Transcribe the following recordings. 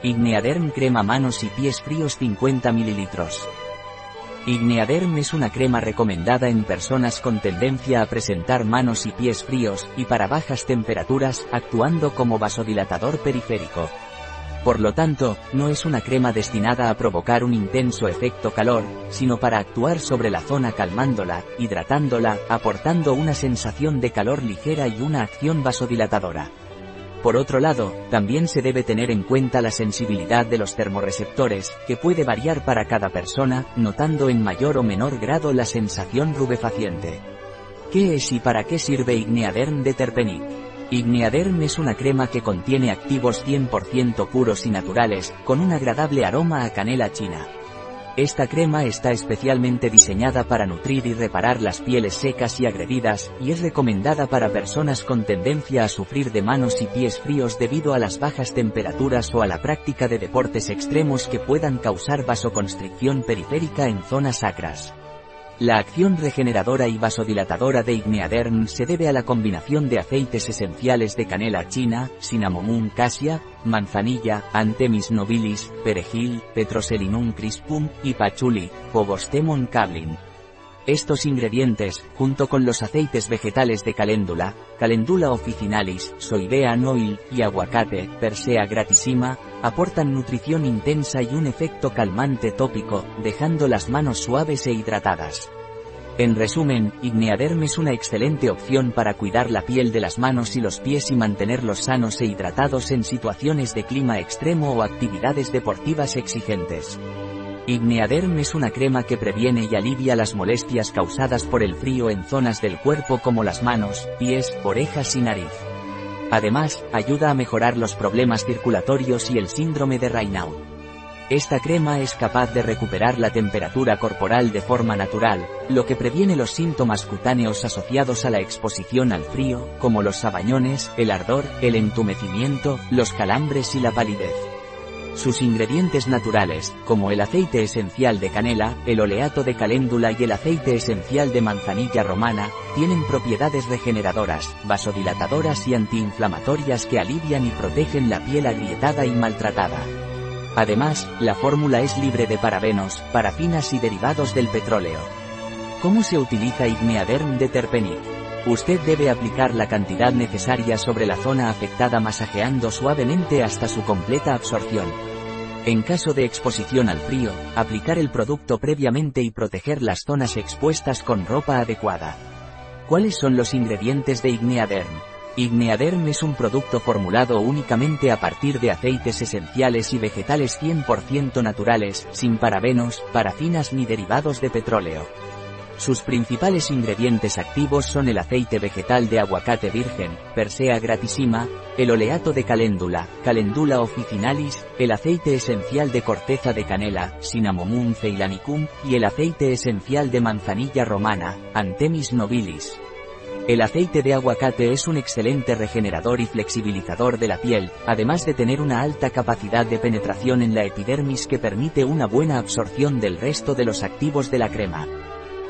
Igneaderm crema manos y pies fríos 50 ml. Igneaderm es una crema recomendada en personas con tendencia a presentar manos y pies fríos, y para bajas temperaturas, actuando como vasodilatador periférico. Por lo tanto, no es una crema destinada a provocar un intenso efecto calor, sino para actuar sobre la zona calmándola, hidratándola, aportando una sensación de calor ligera y una acción vasodilatadora. Por otro lado, también se debe tener en cuenta la sensibilidad de los termorreceptores, que puede variar para cada persona, notando en mayor o menor grado la sensación rubefaciente. ¿Qué es y para qué sirve Igneaderm de Terpenic? Igneaderm es una crema que contiene activos 100% puros y naturales, con un agradable aroma a canela china. Esta crema está especialmente diseñada para nutrir y reparar las pieles secas y agredidas, y es recomendada para personas con tendencia a sufrir de manos y pies fríos debido a las bajas temperaturas o a la práctica de deportes extremos que puedan causar vasoconstricción periférica en zonas sacras. La acción regeneradora y vasodilatadora de Igneaderm se debe a la combinación de aceites esenciales de canela china, cinnamomum cassia, manzanilla, antemis nobilis, perejil, petroselinum crispum, y patchouli, Povostemon cablin. Estos ingredientes, junto con los aceites vegetales de caléndula, calendula officinalis, soidea noil, y aguacate, persea gratissima, aportan nutrición intensa y un efecto calmante tópico, dejando las manos suaves e hidratadas. En resumen, Igneaderm es una excelente opción para cuidar la piel de las manos y los pies y mantenerlos sanos e hidratados en situaciones de clima extremo o actividades deportivas exigentes. Igneaderm es una crema que previene y alivia las molestias causadas por el frío en zonas del cuerpo como las manos, pies, orejas y nariz. Además, ayuda a mejorar los problemas circulatorios y el síndrome de Raynaud. Esta crema es capaz de recuperar la temperatura corporal de forma natural, lo que previene los síntomas cutáneos asociados a la exposición al frío, como los sabañones, el ardor, el entumecimiento, los calambres y la palidez. Sus ingredientes naturales, como el aceite esencial de canela, el oleato de caléndula y el aceite esencial de manzanilla romana, tienen propiedades regeneradoras, vasodilatadoras y antiinflamatorias que alivian y protegen la piel agrietada y maltratada. Además, la fórmula es libre de parabenos, parafinas y derivados del petróleo. ¿Cómo se utiliza Igneaderm de Terpenic? Usted debe aplicar la cantidad necesaria sobre la zona afectada masajeando suavemente hasta su completa absorción. En caso de exposición al frío, aplicar el producto previamente y proteger las zonas expuestas con ropa adecuada. ¿Cuáles son los ingredientes de Igneaderm? Igneaderm es un producto formulado únicamente a partir de aceites esenciales y vegetales 100% naturales, sin parabenos, parafinas ni derivados de petróleo. Sus principales ingredientes activos son el aceite vegetal de aguacate virgen, Persea gratissima, el oleato de caléndula, Calendula officinalis, el aceite esencial de corteza de canela, Cinnamomum ceylanicum, y el aceite esencial de manzanilla romana, Antemis nobilis. El aceite de aguacate es un excelente regenerador y flexibilizador de la piel, además de tener una alta capacidad de penetración en la epidermis que permite una buena absorción del resto de los activos de la crema.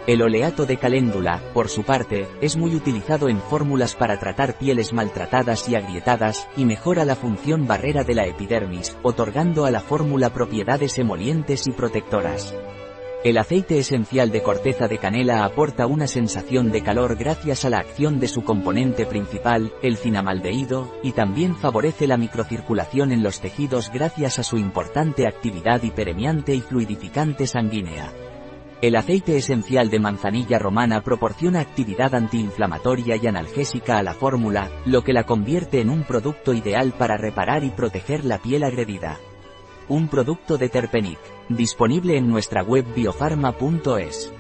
El oleato de caléndula, por su parte, es muy utilizado en fórmulas para tratar pieles maltratadas y agrietadas, y mejora la función barrera de la epidermis, otorgando a la fórmula propiedades emolientes y protectoras. El aceite esencial de corteza de canela aporta una sensación de calor gracias a la acción de su componente principal, el cinamaldehído, y también favorece la microcirculación en los tejidos gracias a su importante actividad hiperemiante y fluidificante sanguínea. El aceite esencial de manzanilla romana proporciona actividad antiinflamatoria y analgésica a la fórmula, lo que la convierte en un producto ideal para reparar y proteger la piel agredida. Un producto de Terpenic, disponible en nuestra web biofarma.es.